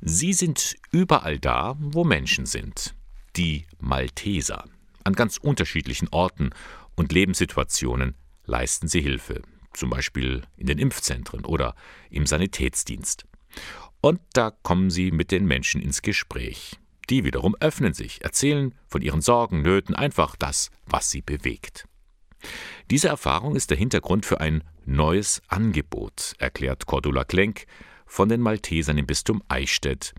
Sie sind überall da, wo Menschen sind. Die Malteser. An ganz unterschiedlichen Orten und Lebenssituationen leisten sie Hilfe, zum Beispiel in den Impfzentren oder im Sanitätsdienst. Und da kommen sie mit den Menschen ins Gespräch. Die wiederum öffnen sich, erzählen von ihren Sorgen, Nöten, einfach das, was sie bewegt. Diese Erfahrung ist der Hintergrund für ein neues Angebot, erklärt Cordula Klenk von den Maltesern im Bistum Eichstätt.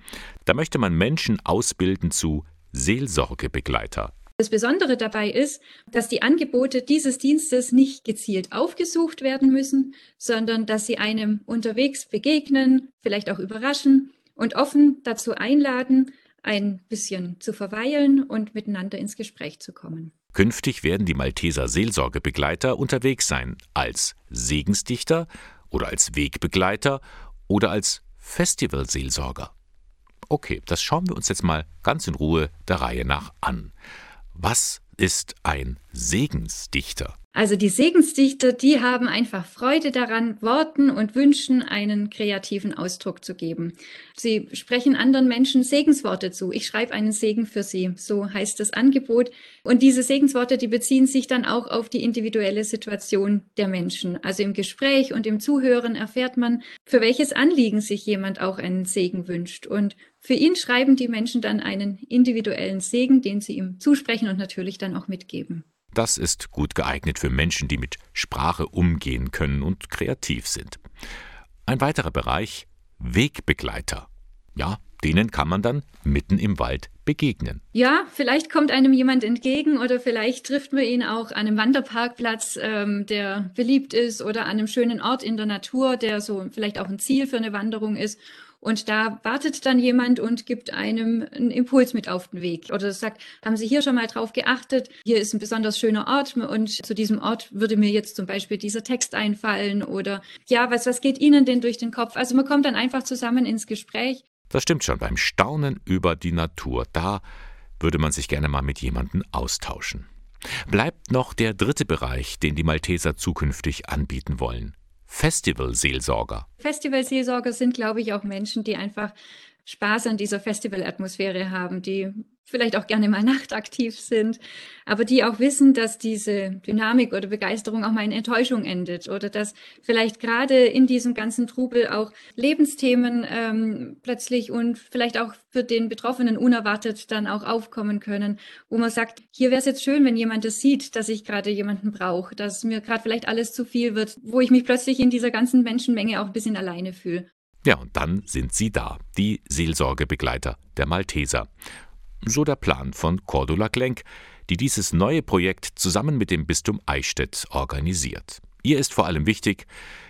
Da möchte man Menschen ausbilden zu Seelsorgebegleiter. Das Besondere dabei ist, dass die Angebote dieses Dienstes nicht gezielt aufgesucht werden müssen, sondern dass sie einem unterwegs begegnen, vielleicht auch überraschen und offen dazu einladen, ein bisschen zu verweilen und miteinander ins Gespräch zu kommen. Künftig werden die Malteser Seelsorgebegleiter unterwegs sein, als Segensdichter oder als Wegbegleiter oder als Festivalseelsorger. Okay, das schauen wir uns jetzt mal ganz in Ruhe der Reihe nach an. Was ist ein Segensdichter? Also die Segensdichter, die haben einfach Freude daran, Worten und Wünschen einen kreativen Ausdruck zu geben. Sie sprechen anderen Menschen Segensworte zu. Ich schreibe einen Segen für sie, so heißt das Angebot. Und diese Segensworte, die beziehen sich dann auch auf die individuelle Situation der Menschen. Also im Gespräch und im Zuhören erfährt man, für welches Anliegen sich jemand auch einen Segen wünscht. Und für ihn schreiben die Menschen dann einen individuellen Segen, den sie ihm zusprechen und natürlich dann auch mitgeben. Das ist gut geeignet für Menschen, die mit Sprache umgehen können und kreativ sind. Ein weiterer Bereich Wegbegleiter. Ja, denen kann man dann mitten im Wald begegnen. Ja, vielleicht kommt einem jemand entgegen oder vielleicht trifft man ihn auch an einem Wanderparkplatz, ähm, der beliebt ist oder an einem schönen Ort in der Natur, der so vielleicht auch ein Ziel für eine Wanderung ist. Und da wartet dann jemand und gibt einem einen Impuls mit auf den Weg. Oder sagt, haben Sie hier schon mal drauf geachtet? Hier ist ein besonders schöner Ort und zu diesem Ort würde mir jetzt zum Beispiel dieser Text einfallen oder ja, was, was geht Ihnen denn durch den Kopf? Also man kommt dann einfach zusammen ins Gespräch. Das stimmt schon, beim Staunen über die Natur, da würde man sich gerne mal mit jemandem austauschen. Bleibt noch der dritte Bereich, den die Malteser zukünftig anbieten wollen. Festivalseelsorger. Festivalseelsorger sind, glaube ich, auch Menschen, die einfach Spaß an dieser Festivalatmosphäre haben, die vielleicht auch gerne mal nachtaktiv sind, aber die auch wissen, dass diese Dynamik oder Begeisterung auch mal in Enttäuschung endet oder dass vielleicht gerade in diesem ganzen Trubel auch Lebensthemen ähm, plötzlich und vielleicht auch für den Betroffenen unerwartet dann auch aufkommen können, wo man sagt, hier wäre es jetzt schön, wenn jemand das sieht, dass ich gerade jemanden brauche, dass mir gerade vielleicht alles zu viel wird, wo ich mich plötzlich in dieser ganzen Menschenmenge auch ein bisschen alleine fühle. Ja, und dann sind sie da, die Seelsorgebegleiter der Malteser. So der Plan von Cordula Klenk, die dieses neue Projekt zusammen mit dem Bistum Eichstätt organisiert. Ihr ist vor allem wichtig,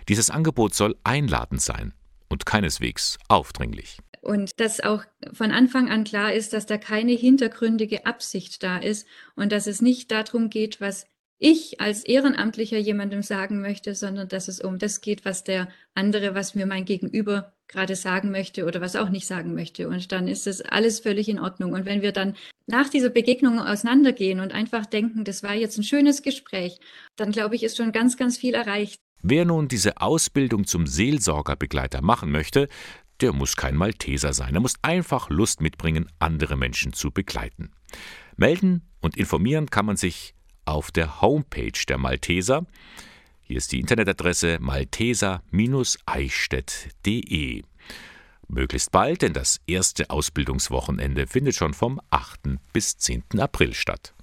dieses Angebot soll einladend sein und keineswegs aufdringlich. Und dass auch von Anfang an klar ist, dass da keine hintergründige Absicht da ist und dass es nicht darum geht, was ich als Ehrenamtlicher jemandem sagen möchte, sondern dass es um das geht, was der andere, was mir mein Gegenüber gerade sagen möchte oder was auch nicht sagen möchte. Und dann ist es alles völlig in Ordnung. Und wenn wir dann nach dieser Begegnung auseinandergehen und einfach denken, das war jetzt ein schönes Gespräch, dann glaube ich, ist schon ganz, ganz viel erreicht. Wer nun diese Ausbildung zum Seelsorgerbegleiter machen möchte, der muss kein Malteser sein. Er muss einfach Lust mitbringen, andere Menschen zu begleiten. Melden und informieren kann man sich auf der Homepage der Malteser. Hier ist die Internetadresse malteser-eichstätt.de. Möglichst bald, denn das erste Ausbildungswochenende findet schon vom 8. bis 10. April statt.